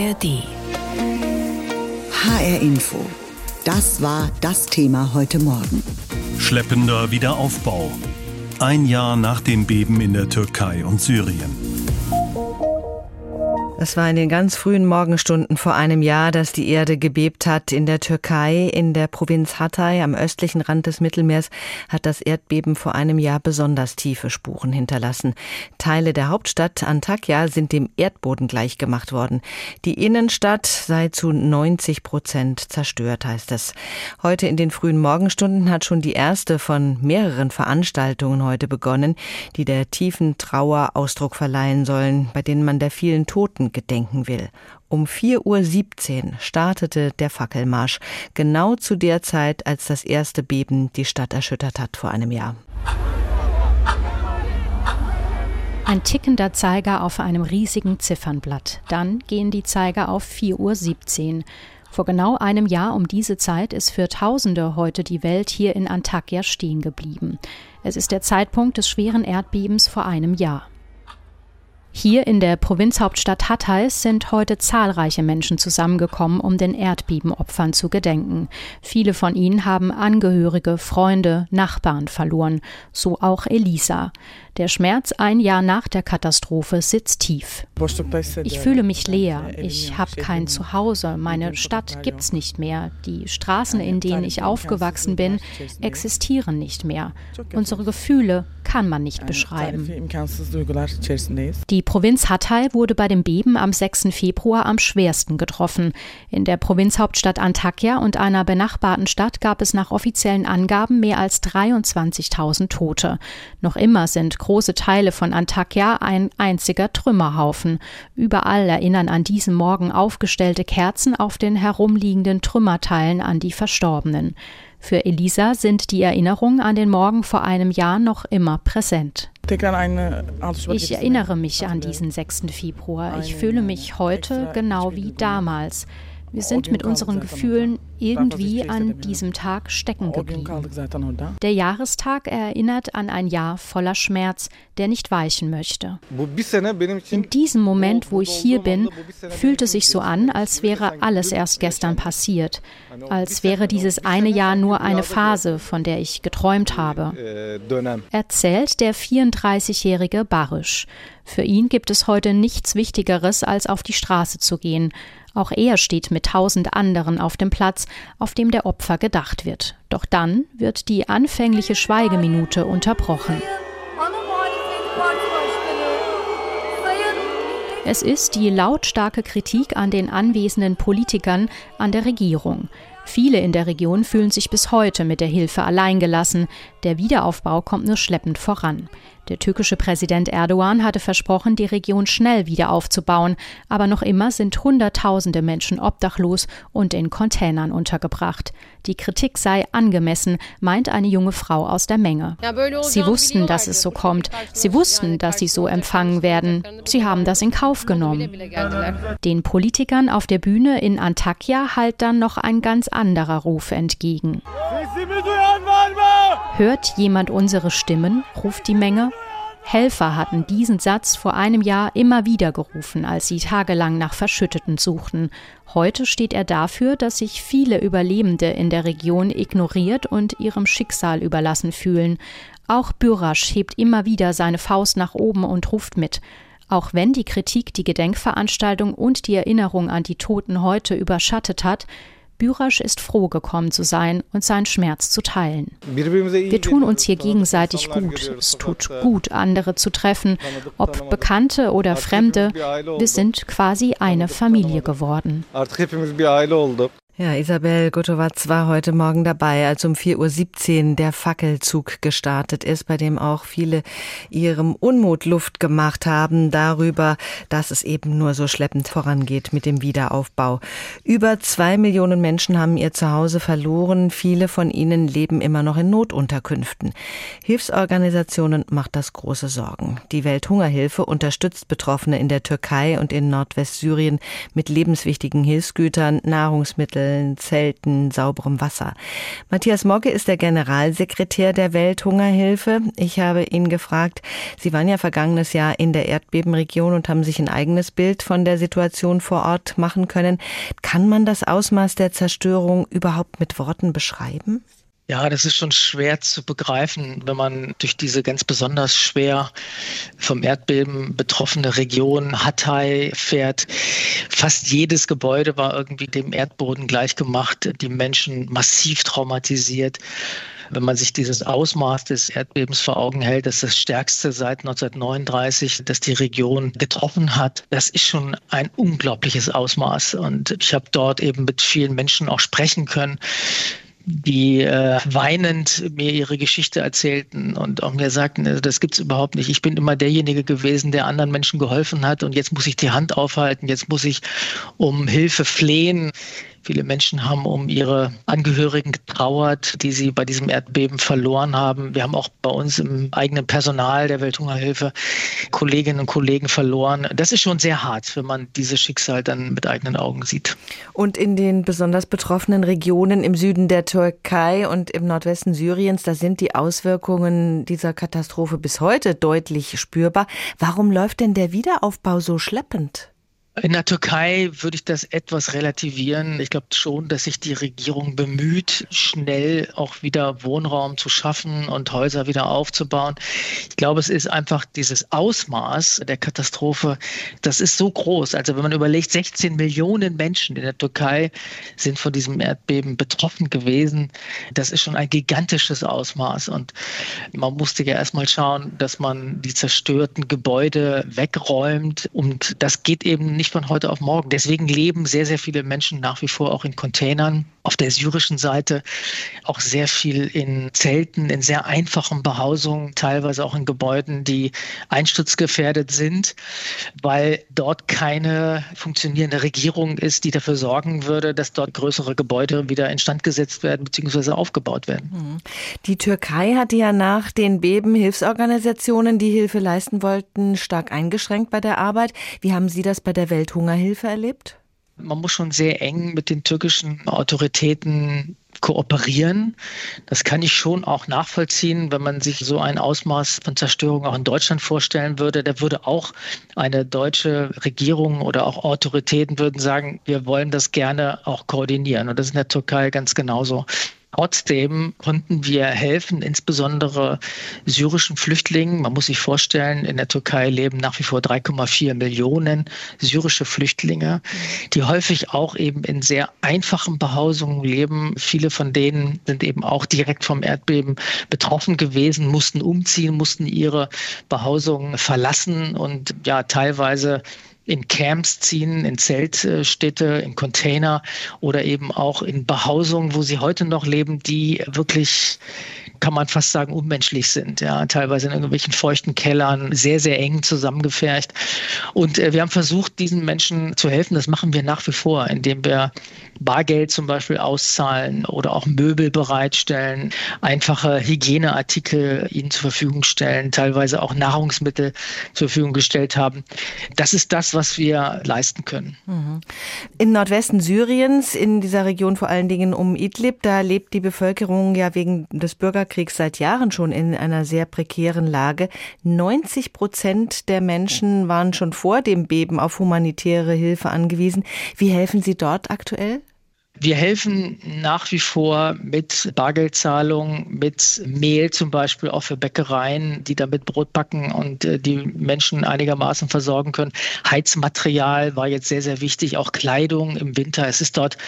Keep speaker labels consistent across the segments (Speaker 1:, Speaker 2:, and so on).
Speaker 1: ARD.
Speaker 2: HR Info. Das war das Thema heute Morgen.
Speaker 3: Schleppender Wiederaufbau. Ein Jahr nach dem Beben in der Türkei und Syrien.
Speaker 4: Es war in den ganz frühen Morgenstunden vor einem Jahr, dass die Erde gebebt hat. In der Türkei, in der Provinz Hatay am östlichen Rand des Mittelmeers, hat das Erdbeben vor einem Jahr besonders tiefe Spuren hinterlassen. Teile der Hauptstadt Antakya sind dem Erdboden gleichgemacht worden. Die Innenstadt sei zu 90 Prozent zerstört, heißt es. Heute in den frühen Morgenstunden hat schon die erste von mehreren Veranstaltungen heute begonnen, die der tiefen Trauer Ausdruck verleihen sollen, bei denen man der vielen Toten gedenken will. Um 4.17 Uhr startete der Fackelmarsch, genau zu der Zeit, als das erste Beben die Stadt erschüttert hat vor einem Jahr.
Speaker 5: Ein tickender Zeiger auf einem riesigen Ziffernblatt. Dann gehen die Zeiger auf 4.17 Uhr. Vor genau einem Jahr um diese Zeit ist für Tausende heute die Welt hier in Antakya stehen geblieben. Es ist der Zeitpunkt des schweren Erdbebens vor einem Jahr. Hier in der Provinzhauptstadt Hatay sind heute zahlreiche Menschen zusammengekommen, um den Erdbebenopfern zu gedenken. Viele von ihnen haben Angehörige, Freunde, Nachbarn verloren, so auch Elisa. Der Schmerz ein Jahr nach der Katastrophe sitzt tief. Ich fühle mich leer. Ich habe kein Zuhause. Meine Stadt gibt's nicht mehr. Die Straßen, in denen ich aufgewachsen bin, existieren nicht mehr. Unsere Gefühle kann man nicht beschreiben. Die Provinz Hatay wurde bei dem Beben am 6. Februar am schwersten getroffen. In der Provinzhauptstadt Antakya und einer benachbarten Stadt gab es nach offiziellen Angaben mehr als 23.000 Tote. Noch immer sind große Teile von Antakya ein einziger Trümmerhaufen. Überall erinnern an diesem Morgen aufgestellte Kerzen auf den herumliegenden Trümmerteilen an die Verstorbenen. Für Elisa sind die Erinnerungen an den Morgen vor einem Jahr noch immer präsent. Ich erinnere mich an diesen 6. Februar. Ich fühle mich heute genau wie damals. Wir sind mit unseren Gefühlen irgendwie an diesem Tag stecken geblieben. Der Jahrestag erinnert an ein Jahr voller Schmerz, der nicht weichen möchte. In diesem Moment, wo ich hier bin, fühlt es sich so an, als wäre alles erst gestern passiert, als wäre dieses eine Jahr nur eine Phase, von der ich geträumt habe. Erzählt der 34-jährige Barisch. Für ihn gibt es heute nichts Wichtigeres, als auf die Straße zu gehen, auch er steht mit tausend anderen auf dem Platz, auf dem der Opfer gedacht wird. Doch dann wird die anfängliche Schweigeminute unterbrochen. Es ist die lautstarke Kritik an den anwesenden Politikern, an der Regierung. Viele in der Region fühlen sich bis heute mit der Hilfe alleingelassen. Der Wiederaufbau kommt nur schleppend voran. Der türkische Präsident Erdogan hatte versprochen, die Region schnell wieder aufzubauen, aber noch immer sind Hunderttausende Menschen obdachlos und in Containern untergebracht. Die Kritik sei angemessen, meint eine junge Frau aus der Menge. Sie wussten, dass es so kommt. Sie wussten, dass sie so empfangen werden. Sie haben das in Kauf genommen. Den Politikern auf der Bühne in Antakya halt dann noch ein ganz anderer Ruf entgegen. Hört jemand unsere Stimmen? ruft die Menge. Helfer hatten diesen Satz vor einem Jahr immer wieder gerufen, als sie tagelang nach Verschütteten suchten. Heute steht er dafür, dass sich viele Überlebende in der Region ignoriert und ihrem Schicksal überlassen fühlen. Auch Bürasch hebt immer wieder seine Faust nach oben und ruft mit. Auch wenn die Kritik die Gedenkveranstaltung und die Erinnerung an die Toten heute überschattet hat, Bürasch ist froh gekommen zu sein und seinen Schmerz zu teilen. Wir tun uns hier gegenseitig gut. Es tut gut, andere zu treffen, ob Bekannte oder Fremde. Wir sind quasi eine Familie geworden.
Speaker 4: Ja, Isabel Gotowatz war heute Morgen dabei, als um 4.17 Uhr der Fackelzug gestartet ist, bei dem auch viele ihrem Unmut Luft gemacht haben darüber, dass es eben nur so schleppend vorangeht mit dem Wiederaufbau. Über zwei Millionen Menschen haben ihr Zuhause verloren. Viele von ihnen leben immer noch in Notunterkünften. Hilfsorganisationen macht das große Sorgen. Die Welthungerhilfe unterstützt Betroffene in der Türkei und in Nordwestsyrien mit lebenswichtigen Hilfsgütern, Nahrungsmitteln, Lebensmitteln, Zelten, sauberem Wasser. Matthias Mogge ist der Generalsekretär der Welthungerhilfe. Ich habe ihn gefragt, Sie waren ja vergangenes Jahr in der Erdbebenregion und haben sich ein eigenes Bild von der Situation vor Ort machen können. Kann man das Ausmaß der Zerstörung überhaupt mit Worten beschreiben?
Speaker 1: Ja, das ist schon schwer zu begreifen, wenn man durch diese ganz besonders schwer vom Erdbeben betroffene Region Hatay fährt. Fast jedes Gebäude war irgendwie dem Erdboden gleichgemacht, die Menschen massiv traumatisiert. Wenn man sich dieses Ausmaß des Erdbebens vor Augen hält, das ist das stärkste seit 1939, das die Region getroffen hat, das ist schon ein unglaubliches Ausmaß. Und ich habe dort eben mit vielen Menschen auch sprechen können, die äh, weinend mir ihre Geschichte erzählten und auch mir sagten, also das gibt's überhaupt nicht. Ich bin immer derjenige gewesen, der anderen Menschen geholfen hat und jetzt muss ich die Hand aufhalten, jetzt muss ich um Hilfe flehen. Viele Menschen haben um ihre Angehörigen getrauert, die sie bei diesem Erdbeben verloren haben. Wir haben auch bei uns im eigenen Personal der Welthungerhilfe Kolleginnen und Kollegen verloren. Das ist schon sehr hart, wenn man dieses Schicksal dann mit eigenen Augen sieht.
Speaker 4: Und in den besonders betroffenen Regionen im Süden der Türkei und im Nordwesten Syriens, da sind die Auswirkungen dieser Katastrophe bis heute deutlich spürbar. Warum läuft denn der Wiederaufbau so schleppend?
Speaker 1: In der Türkei würde ich das etwas relativieren. Ich glaube schon, dass sich die Regierung bemüht, schnell auch wieder Wohnraum zu schaffen und Häuser wieder aufzubauen. Ich glaube, es ist einfach dieses Ausmaß der Katastrophe, das ist so groß. Also wenn man überlegt, 16 Millionen Menschen in der Türkei sind von diesem Erdbeben betroffen gewesen. Das ist schon ein gigantisches Ausmaß. Und man musste ja erstmal schauen, dass man die zerstörten Gebäude wegräumt. Und das geht eben nicht von heute auf morgen. Deswegen leben sehr, sehr viele Menschen nach wie vor auch in Containern. Auf der syrischen Seite auch sehr viel in Zelten, in sehr einfachen Behausungen, teilweise auch in Gebäuden, die einsturzgefährdet sind, weil dort keine funktionierende Regierung ist, die dafür sorgen würde, dass dort größere Gebäude wieder instand gesetzt werden bzw. aufgebaut werden. Mhm.
Speaker 4: Die Türkei hatte ja nach den Beben Hilfsorganisationen, die Hilfe leisten wollten, stark eingeschränkt bei der Arbeit. Wie haben Sie das bei der Welthungerhilfe erlebt?
Speaker 1: Man muss schon sehr eng mit den türkischen Autoritäten kooperieren. Das kann ich schon auch nachvollziehen, wenn man sich so ein Ausmaß von Zerstörung auch in Deutschland vorstellen würde. Da würde auch eine deutsche Regierung oder auch Autoritäten würden sagen, wir wollen das gerne auch koordinieren. Und das ist in der Türkei ganz genauso. Trotzdem konnten wir helfen, insbesondere syrischen Flüchtlingen. Man muss sich vorstellen, in der Türkei leben nach wie vor 3,4 Millionen syrische Flüchtlinge, die häufig auch eben in sehr einfachen Behausungen leben. Viele von denen sind eben auch direkt vom Erdbeben betroffen gewesen, mussten umziehen, mussten ihre Behausungen verlassen und ja, teilweise in Camps ziehen, in Zeltstädte, in Container oder eben auch in Behausungen, wo sie heute noch leben, die wirklich kann man fast sagen, unmenschlich sind. Ja, teilweise in irgendwelchen feuchten Kellern, sehr, sehr eng zusammengefercht. Und äh, wir haben versucht, diesen Menschen zu helfen. Das machen wir nach wie vor, indem wir Bargeld zum Beispiel auszahlen oder auch Möbel bereitstellen, einfache Hygieneartikel ihnen zur Verfügung stellen, teilweise auch Nahrungsmittel zur Verfügung gestellt haben. Das ist das, was wir leisten können. Mhm.
Speaker 4: Im Nordwesten Syriens, in dieser Region vor allen Dingen um Idlib, da lebt die Bevölkerung ja wegen des Bürgerkriegs seit Jahren schon in einer sehr prekären Lage. 90 Prozent der Menschen waren schon vor dem Beben auf humanitäre Hilfe angewiesen. Wie helfen Sie dort aktuell?
Speaker 1: Wir helfen nach wie vor mit Bargeldzahlung, mit Mehl zum Beispiel auch für Bäckereien, die damit Brot backen und äh, die Menschen einigermaßen versorgen können. Heizmaterial war jetzt sehr, sehr wichtig, auch Kleidung im Winter. Es ist dort,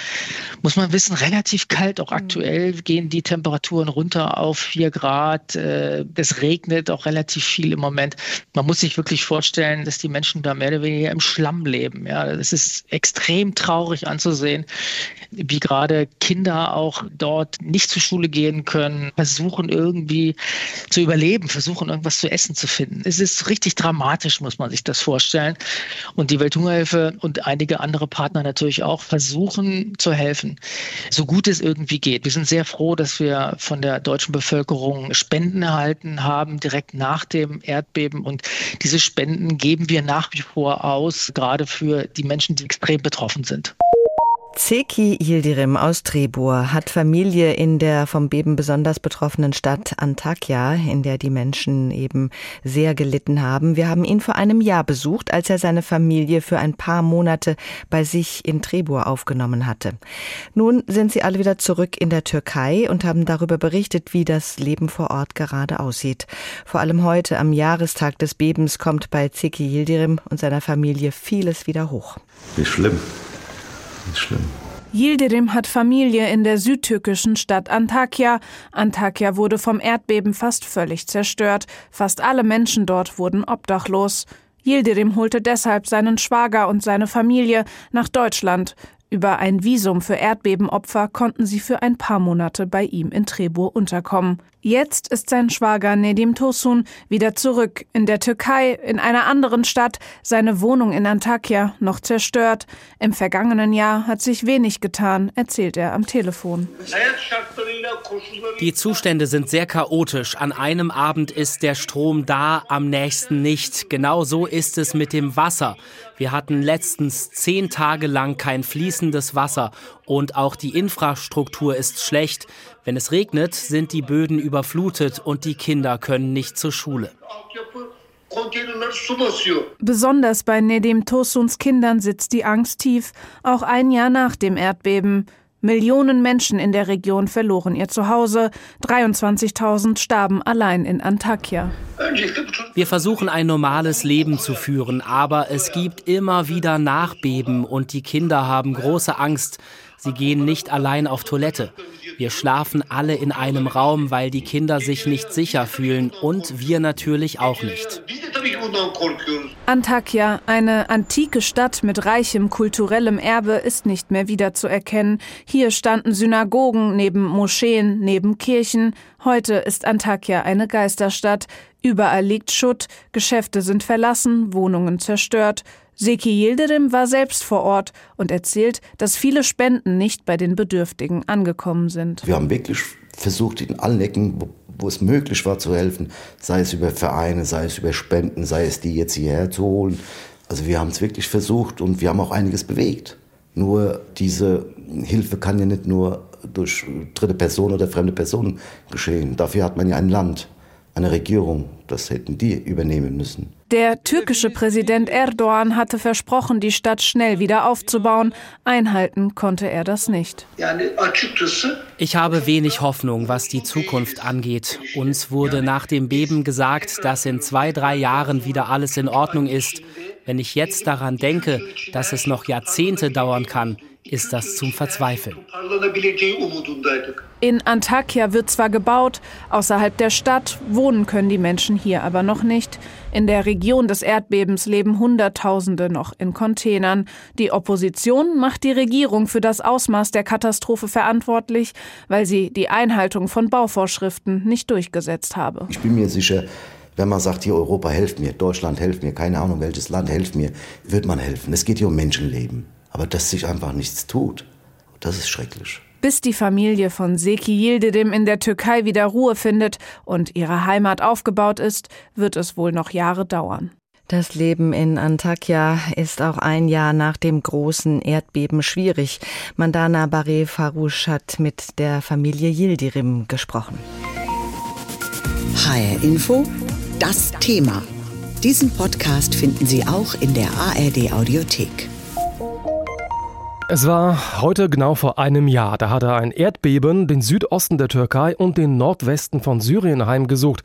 Speaker 1: muss man wissen, relativ kalt. Auch aktuell gehen die Temperaturen runter auf vier Grad. Äh, es regnet auch relativ viel im Moment. Man muss sich wirklich vorstellen, dass die Menschen da mehr oder weniger im Schlamm leben. Ja, es ist extrem traurig anzusehen wie gerade Kinder auch dort nicht zur Schule gehen können, versuchen irgendwie zu überleben, versuchen irgendwas zu essen zu finden. Es ist richtig dramatisch, muss man sich das vorstellen. Und die Welthungerhilfe und einige andere Partner natürlich auch versuchen zu helfen, so gut es irgendwie geht. Wir sind sehr froh, dass wir von der deutschen Bevölkerung Spenden erhalten haben, direkt nach dem Erdbeben. Und diese Spenden geben wir nach wie vor aus, gerade für die Menschen, die extrem betroffen sind.
Speaker 4: Zeki Yildirim aus Trebur hat Familie in der vom Beben besonders betroffenen Stadt Antakya, in der die Menschen eben sehr gelitten haben. Wir haben ihn vor einem Jahr besucht, als er seine Familie für ein paar Monate bei sich in Trebur aufgenommen hatte. Nun sind sie alle wieder zurück in der Türkei und haben darüber berichtet, wie das Leben vor Ort gerade aussieht. Vor allem heute am Jahrestag des Bebens kommt bei Zeki Yildirim und seiner Familie vieles wieder hoch.
Speaker 6: Wie schlimm ist schlimm.
Speaker 7: Yildirim hat Familie in der südtürkischen Stadt Antakya. Antakya wurde vom Erdbeben fast völlig zerstört. Fast alle Menschen dort wurden obdachlos. Yildirim holte deshalb seinen Schwager und seine Familie nach Deutschland. Über ein Visum für Erdbebenopfer konnten sie für ein paar Monate bei ihm in Trebur unterkommen. Jetzt ist sein Schwager Nedim Tosun wieder zurück in der Türkei, in einer anderen Stadt, seine Wohnung in Antakya noch zerstört. Im vergangenen Jahr hat sich wenig getan, erzählt er am Telefon.
Speaker 8: Die Zustände sind sehr chaotisch. An einem Abend ist der Strom da, am nächsten nicht. Genau so ist es mit dem Wasser. Wir hatten letztens zehn Tage lang kein fließendes Wasser und auch die Infrastruktur ist schlecht. Wenn es regnet, sind die Böden überflutet und die Kinder können nicht zur Schule.
Speaker 7: Besonders bei Nedim Tosuns Kindern sitzt die Angst tief, auch ein Jahr nach dem Erdbeben. Millionen Menschen in der Region verloren ihr Zuhause. 23.000 starben allein in Antakya.
Speaker 8: Wir versuchen ein normales Leben zu führen, aber es gibt immer wieder Nachbeben und die Kinder haben große Angst. Sie gehen nicht allein auf Toilette. Wir schlafen alle in einem Raum, weil die Kinder sich nicht sicher fühlen und wir natürlich auch nicht.
Speaker 7: Antakya, eine antike Stadt mit reichem kulturellem Erbe, ist nicht mehr wiederzuerkennen. Hier standen Synagogen neben Moscheen, neben Kirchen. Heute ist Antakya eine Geisterstadt. Überall liegt Schutt, Geschäfte sind verlassen, Wohnungen zerstört. Seki Yildirim war selbst vor Ort und erzählt, dass viele Spenden nicht bei den Bedürftigen angekommen sind.
Speaker 6: Wir haben wirklich versucht, in allen Ecken, wo, wo es möglich war, zu helfen, sei es über Vereine, sei es über Spenden, sei es die jetzt hierher zu holen. Also wir haben es wirklich versucht und wir haben auch einiges bewegt. Nur diese Hilfe kann ja nicht nur durch dritte Personen oder fremde Personen geschehen. Dafür hat man ja ein Land eine Regierung. Das hätten die übernehmen müssen.
Speaker 7: Der türkische Präsident Erdogan hatte versprochen, die Stadt schnell wieder aufzubauen. Einhalten konnte er das nicht.
Speaker 8: Ich habe wenig Hoffnung, was die Zukunft angeht. Uns wurde nach dem Beben gesagt, dass in zwei, drei Jahren wieder alles in Ordnung ist. Wenn ich jetzt daran denke, dass es noch Jahrzehnte dauern kann, ist das zum Verzweifeln.
Speaker 7: In Antakya wird zwar gebaut, außerhalb der Stadt wohnen können die Menschen hier aber noch nicht. In der Region des Erdbebens leben Hunderttausende noch in Containern. Die Opposition macht die Regierung für das Ausmaß der Katastrophe verantwortlich, weil sie die Einhaltung von Bauvorschriften nicht durchgesetzt habe.
Speaker 6: Ich bin mir sicher, wenn man sagt, hier Europa helft mir, Deutschland helft mir, keine Ahnung welches Land helft mir, wird man helfen. Es geht hier um Menschenleben aber dass sich einfach nichts tut, das ist schrecklich.
Speaker 7: Bis die Familie von Seki Yildirim in der Türkei wieder Ruhe findet und ihre Heimat aufgebaut ist, wird es wohl noch Jahre dauern.
Speaker 4: Das Leben in Antakya ist auch ein Jahr nach dem großen Erdbeben schwierig. Mandana Bare Farouche hat mit der Familie Yildirim gesprochen.
Speaker 2: HR Info, das Thema. Diesen Podcast finden Sie auch in der ARD Audiothek.
Speaker 9: Es war heute genau vor einem Jahr. Da hatte ein Erdbeben den Südosten der Türkei und den Nordwesten von Syrien heimgesucht.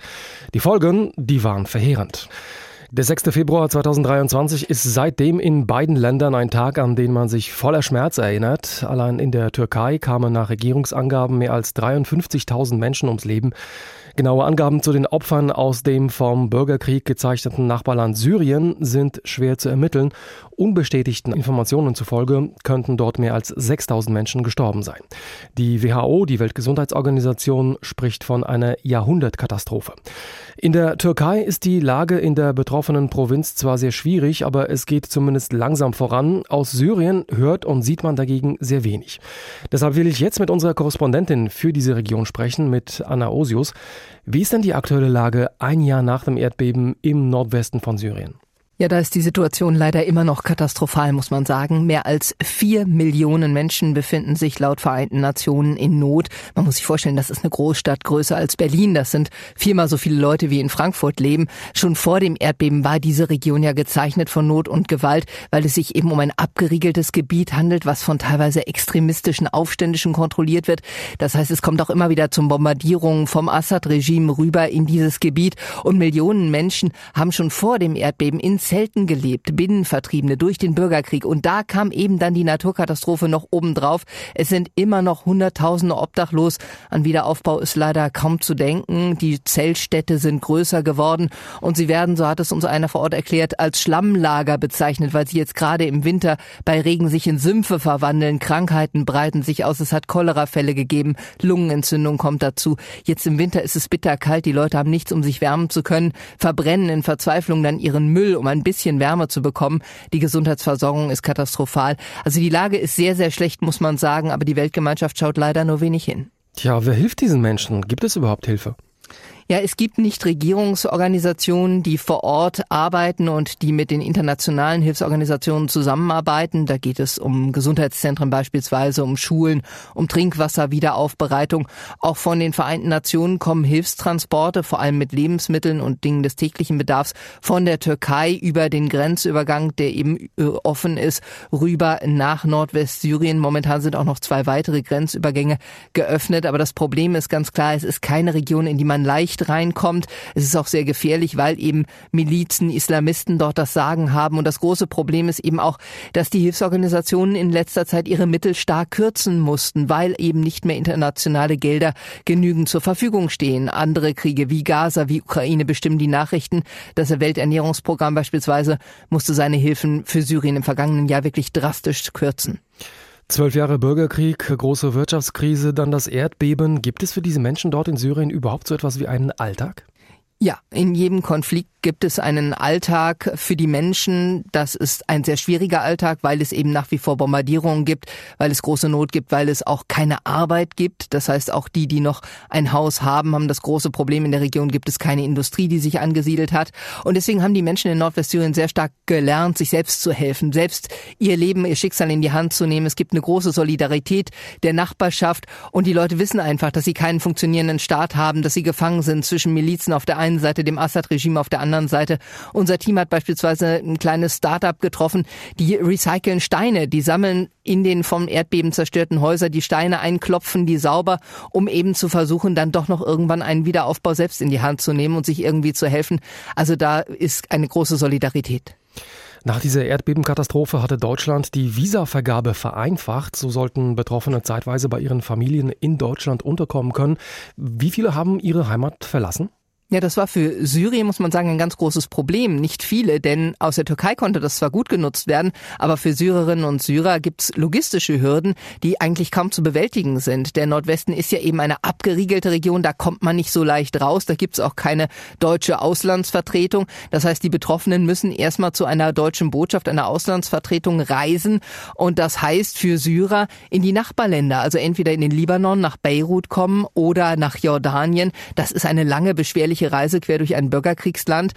Speaker 9: Die Folgen, die waren verheerend. Der 6. Februar 2023 ist seitdem in beiden Ländern ein Tag, an den man sich voller Schmerz erinnert. Allein in der Türkei kamen nach Regierungsangaben mehr als 53.000 Menschen ums Leben. Genaue Angaben zu den Opfern aus dem vom Bürgerkrieg gezeichneten Nachbarland Syrien sind schwer zu ermitteln. Unbestätigten Informationen zufolge könnten dort mehr als 6000 Menschen gestorben sein. Die WHO, die Weltgesundheitsorganisation, spricht von einer Jahrhundertkatastrophe. In der Türkei ist die Lage in der betroffenen Provinz zwar sehr schwierig, aber es geht zumindest langsam voran. Aus Syrien hört und sieht man dagegen sehr wenig. Deshalb will ich jetzt mit unserer Korrespondentin für diese Region sprechen, mit Anna Osius. Wie ist denn die aktuelle Lage ein Jahr nach dem Erdbeben im Nordwesten von Syrien?
Speaker 10: Ja, da ist die Situation leider immer noch katastrophal, muss man sagen. Mehr als vier Millionen Menschen befinden sich laut Vereinten Nationen in Not. Man muss sich vorstellen, das ist eine Großstadt größer als Berlin. Das sind viermal so viele Leute, wie in Frankfurt leben. Schon vor dem Erdbeben war diese Region ja gezeichnet von Not und Gewalt, weil es sich eben um ein abgeriegeltes Gebiet handelt, was von teilweise extremistischen Aufständischen kontrolliert wird. Das heißt, es kommt auch immer wieder zum Bombardierungen vom Assad-Regime rüber in dieses Gebiet. Und Millionen Menschen haben schon vor dem Erdbeben in Zelten gelebt, Binnenvertriebene durch den Bürgerkrieg. Und da kam eben dann die Naturkatastrophe noch obendrauf. Es sind immer noch Hunderttausende obdachlos. An Wiederaufbau ist leider kaum zu denken. Die Zeltstädte sind größer geworden und sie werden, so hat es uns einer vor Ort erklärt, als Schlammlager bezeichnet, weil sie jetzt gerade im Winter bei Regen sich in Sümpfe verwandeln. Krankheiten breiten sich aus. Es hat Cholerafälle gegeben. Lungenentzündung kommt dazu. Jetzt im Winter ist es bitterkalt. Die Leute haben nichts, um sich wärmen zu können, verbrennen in Verzweiflung dann ihren Müll, um ein bisschen Wärme zu bekommen. Die Gesundheitsversorgung ist katastrophal. Also die Lage ist sehr, sehr schlecht, muss man sagen, aber die Weltgemeinschaft schaut leider nur wenig hin.
Speaker 9: Tja, wer hilft diesen Menschen? Gibt es überhaupt Hilfe?
Speaker 10: Ja, es gibt nicht Regierungsorganisationen, die vor Ort arbeiten und die mit den internationalen Hilfsorganisationen zusammenarbeiten. Da geht es um Gesundheitszentren beispielsweise, um Schulen, um Trinkwasserwiederaufbereitung. Auch von den Vereinten Nationen kommen Hilfstransporte, vor allem mit Lebensmitteln und Dingen des täglichen Bedarfs, von der Türkei über den Grenzübergang, der eben äh, offen ist, rüber nach Nordwestsyrien. Momentan sind auch noch zwei weitere Grenzübergänge geöffnet. Aber das Problem ist ganz klar, es ist keine Region, in die man leicht Licht reinkommt. Es ist auch sehr gefährlich, weil eben Milizen, Islamisten dort das Sagen haben. Und das große Problem ist eben auch, dass die Hilfsorganisationen in letzter Zeit ihre Mittel stark kürzen mussten, weil eben nicht mehr internationale Gelder genügend zur Verfügung stehen. Andere Kriege wie Gaza, wie Ukraine bestimmen die Nachrichten. Das Welternährungsprogramm beispielsweise musste seine Hilfen für Syrien im vergangenen Jahr wirklich drastisch kürzen.
Speaker 9: Zwölf Jahre Bürgerkrieg, große Wirtschaftskrise, dann das Erdbeben. Gibt es für diese Menschen dort in Syrien überhaupt so etwas wie einen Alltag?
Speaker 10: Ja, in jedem Konflikt gibt es einen Alltag für die Menschen. Das ist ein sehr schwieriger Alltag, weil es eben nach wie vor Bombardierungen gibt, weil es große Not gibt, weil es auch keine Arbeit gibt. Das heißt, auch die, die noch ein Haus haben, haben das große Problem. In der Region gibt es keine Industrie, die sich angesiedelt hat. Und deswegen haben die Menschen in Nordwestsyrien sehr stark gelernt, sich selbst zu helfen, selbst ihr Leben, ihr Schicksal in die Hand zu nehmen. Es gibt eine große Solidarität der Nachbarschaft und die Leute wissen einfach, dass sie keinen funktionierenden Staat haben, dass sie gefangen sind zwischen Milizen auf der einen Seite, dem Assad-Regime auf der anderen Seite. Unser Team hat beispielsweise ein kleines Startup getroffen, die recyceln Steine, die sammeln in den vom Erdbeben zerstörten Häusern die Steine ein, klopfen die sauber, um eben zu versuchen, dann doch noch irgendwann einen Wiederaufbau selbst in die Hand zu nehmen und sich irgendwie zu helfen. Also da ist eine große Solidarität.
Speaker 9: Nach dieser Erdbebenkatastrophe hatte Deutschland die Visavergabe vereinfacht. So sollten Betroffene zeitweise bei ihren Familien in Deutschland unterkommen können. Wie viele haben ihre Heimat verlassen?
Speaker 10: Ja, das war für Syrien, muss man sagen, ein ganz großes Problem. Nicht viele, denn aus der Türkei konnte das zwar gut genutzt werden, aber für Syrerinnen und Syrer gibt's logistische Hürden, die eigentlich kaum zu bewältigen sind. Der Nordwesten ist ja eben eine abgeriegelte Region, da kommt man nicht so leicht raus, da gibt's auch keine deutsche Auslandsvertretung. Das heißt, die Betroffenen müssen erstmal zu einer deutschen Botschaft, einer Auslandsvertretung reisen und das heißt für Syrer in die Nachbarländer, also entweder in den Libanon nach Beirut kommen oder nach Jordanien. Das ist eine lange beschwerliche gefährliche Reise quer durch ein Bürgerkriegsland.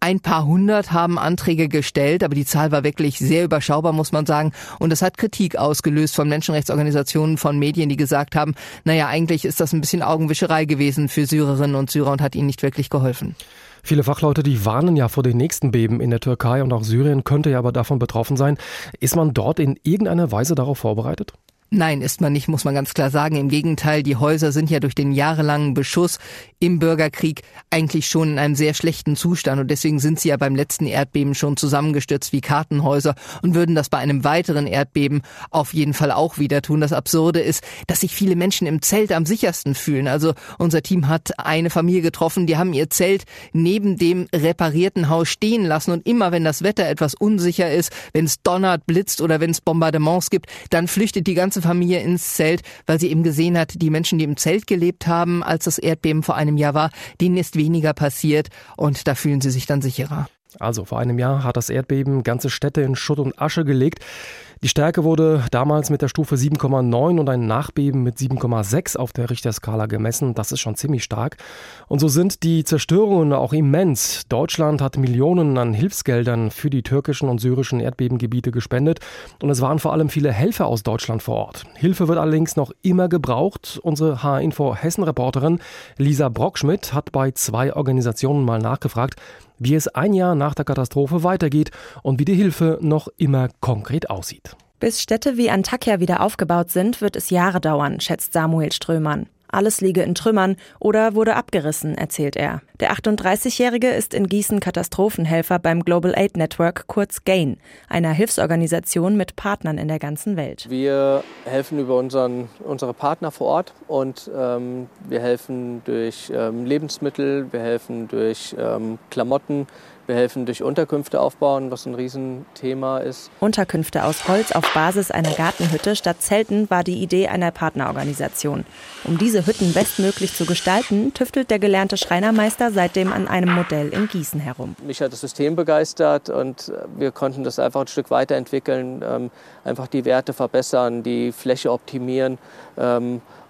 Speaker 10: Ein paar hundert haben Anträge gestellt, aber die Zahl war wirklich sehr überschaubar, muss man sagen. Und es hat Kritik ausgelöst von Menschenrechtsorganisationen, von Medien, die gesagt haben, naja, eigentlich ist das ein bisschen Augenwischerei gewesen für Syrerinnen und Syrer und hat ihnen nicht wirklich geholfen.
Speaker 9: Viele Fachleute, die warnen ja vor den nächsten Beben in der Türkei und auch Syrien könnte ja aber davon betroffen sein. Ist man dort in irgendeiner Weise darauf vorbereitet?
Speaker 10: Nein, ist man nicht, muss man ganz klar sagen. Im Gegenteil, die Häuser sind ja durch den jahrelangen Beschuss im Bürgerkrieg eigentlich schon in einem sehr schlechten Zustand und deswegen sind sie ja beim letzten Erdbeben schon zusammengestürzt wie Kartenhäuser und würden das bei einem weiteren Erdbeben auf jeden Fall auch wieder tun. Das Absurde ist, dass sich viele Menschen im Zelt am sichersten fühlen. Also unser Team hat eine Familie getroffen, die haben ihr Zelt neben dem reparierten Haus stehen lassen und immer wenn das Wetter etwas unsicher ist, wenn es donnert, blitzt oder wenn es Bombardements gibt, dann flüchtet die ganze Familie ins Zelt, weil sie eben gesehen hat, die Menschen, die im Zelt gelebt haben, als das Erdbeben vor einem Jahr war, denen ist weniger passiert und da fühlen sie sich dann sicherer.
Speaker 9: Also vor einem Jahr hat das Erdbeben ganze Städte in Schutt und Asche gelegt. Die Stärke wurde damals mit der Stufe 7,9 und ein Nachbeben mit 7,6 auf der Richterskala gemessen. Das ist schon ziemlich stark. Und so sind die Zerstörungen auch immens. Deutschland hat Millionen an Hilfsgeldern für die türkischen und syrischen Erdbebengebiete gespendet. Und es waren vor allem viele Helfer aus Deutschland vor Ort. Hilfe wird allerdings noch immer gebraucht. Unsere H-Info Hessen-Reporterin Lisa Brockschmidt hat bei zwei Organisationen mal nachgefragt, wie es ein Jahr nach der Katastrophe weitergeht und wie die Hilfe noch immer konkret aussieht.
Speaker 11: Bis Städte wie Antakya wieder aufgebaut sind, wird es Jahre dauern, schätzt Samuel Strömann. Alles liege in Trümmern oder wurde abgerissen, erzählt er. Der 38-Jährige ist in Gießen Katastrophenhelfer beim Global Aid Network, kurz GAIN, einer Hilfsorganisation mit Partnern in der ganzen Welt.
Speaker 12: Wir helfen über unseren, unsere Partner vor Ort und ähm, wir helfen durch ähm, Lebensmittel, wir helfen durch ähm, Klamotten, wir helfen durch Unterkünfte aufbauen, was ein Riesenthema ist.
Speaker 11: Unterkünfte aus Holz auf Basis einer Gartenhütte statt Zelten war die Idee einer Partnerorganisation. Um diese Hütten bestmöglich zu gestalten, tüftelt der gelernte Schreinermeister seitdem an einem Modell in Gießen herum.
Speaker 12: Mich hat das System begeistert und wir konnten das einfach ein Stück weiterentwickeln, ähm, einfach die Werte verbessern, die Fläche optimieren.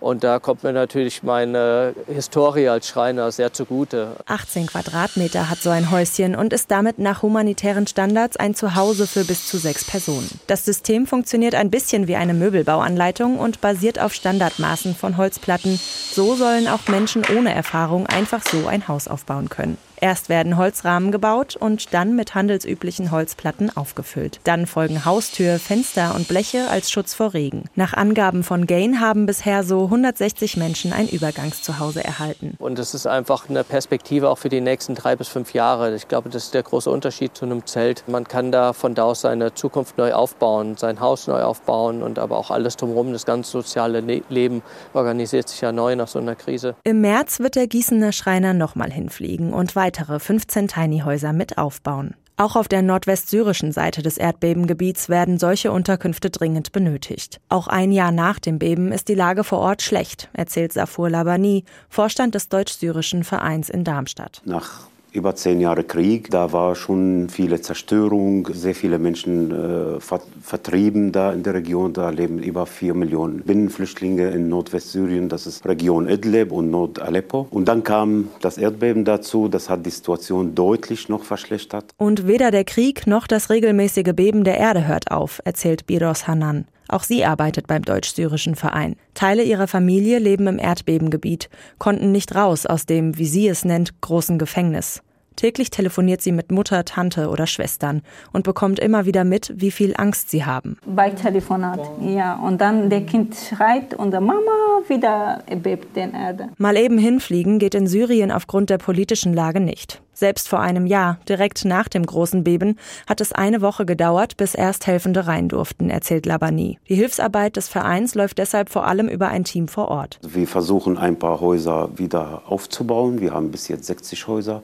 Speaker 12: Und da kommt mir natürlich meine Historie als Schreiner sehr zugute.
Speaker 11: 18 Quadratmeter hat so ein Häuschen und ist damit nach humanitären Standards ein Zuhause für bis zu sechs Personen. Das System funktioniert ein bisschen wie eine Möbelbauanleitung und basiert auf Standardmaßen von Holzplatten. So sollen auch Menschen ohne Erfahrung einfach so ein Haus aufbauen können. Erst werden Holzrahmen gebaut und dann mit handelsüblichen Holzplatten aufgefüllt. Dann folgen Haustür, Fenster und Bleche als Schutz vor Regen. Nach Angaben von Gain haben bisher so 160 Menschen ein Übergangszuhause erhalten.
Speaker 12: Und es ist einfach eine Perspektive auch für die nächsten drei bis fünf Jahre. Ich glaube, das ist der große Unterschied zu einem Zelt. Man kann da von da aus seine Zukunft neu aufbauen, sein Haus neu aufbauen und aber auch alles drumherum, das ganze soziale Leben organisiert sich ja neu nach so einer Krise.
Speaker 11: Im März wird der Gießener Schreiner nochmal hinfliegen und weiter weitere 15 Tiny-Häuser mit aufbauen. Auch auf der nordwestsyrischen Seite des Erdbebengebiets werden solche Unterkünfte dringend benötigt. Auch ein Jahr nach dem Beben ist die Lage vor Ort schlecht, erzählt Safur Labani, Vorstand des deutsch-syrischen Vereins in Darmstadt.
Speaker 13: Nach über zehn Jahre Krieg. Da war schon viele Zerstörung, sehr viele Menschen äh, vertrieben da in der Region. Da leben über vier Millionen Binnenflüchtlinge in Nordwestsyrien. Das ist Region Idlib und Nord-Aleppo. Und dann kam das Erdbeben dazu. Das hat die Situation deutlich noch verschlechtert.
Speaker 11: Und weder der Krieg noch das regelmäßige Beben der Erde hört auf, erzählt Biros Hanan. Auch sie arbeitet beim deutsch-syrischen Verein. Teile ihrer Familie leben im Erdbebengebiet, konnten nicht raus aus dem, wie sie es nennt, großen Gefängnis. Täglich telefoniert sie mit Mutter, Tante oder Schwestern und bekommt immer wieder mit, wie viel Angst sie haben.
Speaker 14: Bei Telefonat, ja. Und dann der Kind schreit und der Mama wieder bebt den Erde.
Speaker 11: Mal eben hinfliegen geht in Syrien aufgrund der politischen Lage nicht. Selbst vor einem Jahr, direkt nach dem großen Beben, hat es eine Woche gedauert, bis Ersthelfende rein durften, erzählt Labani. Die Hilfsarbeit des Vereins läuft deshalb vor allem über ein Team vor Ort.
Speaker 13: Wir versuchen ein paar Häuser wieder aufzubauen. Wir haben bis jetzt 60 Häuser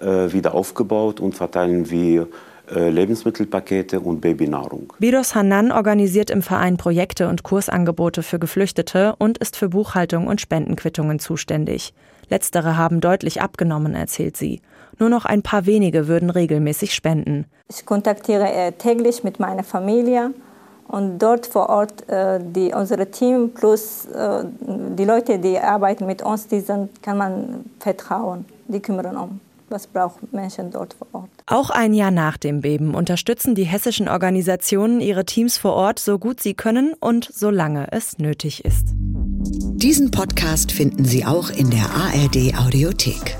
Speaker 13: wieder aufgebaut und verteilen wir äh, Lebensmittelpakete und Babynahrung.
Speaker 11: Biros Hanan organisiert im Verein Projekte und Kursangebote für Geflüchtete und ist für Buchhaltung und Spendenquittungen zuständig. Letztere haben deutlich abgenommen, erzählt sie. Nur noch ein paar wenige würden regelmäßig spenden.
Speaker 14: Ich kontaktiere äh, täglich mit meiner Familie und dort vor Ort äh, die, unser Team plus äh, die Leute, die arbeiten mit uns, die sind, kann man vertrauen. Die kümmern um was brauchen Menschen dort vor Ort.
Speaker 11: Auch ein Jahr nach dem Beben unterstützen die hessischen Organisationen ihre Teams vor Ort so gut sie können und solange es nötig ist.
Speaker 2: Diesen Podcast finden Sie auch in der ARD Audiothek.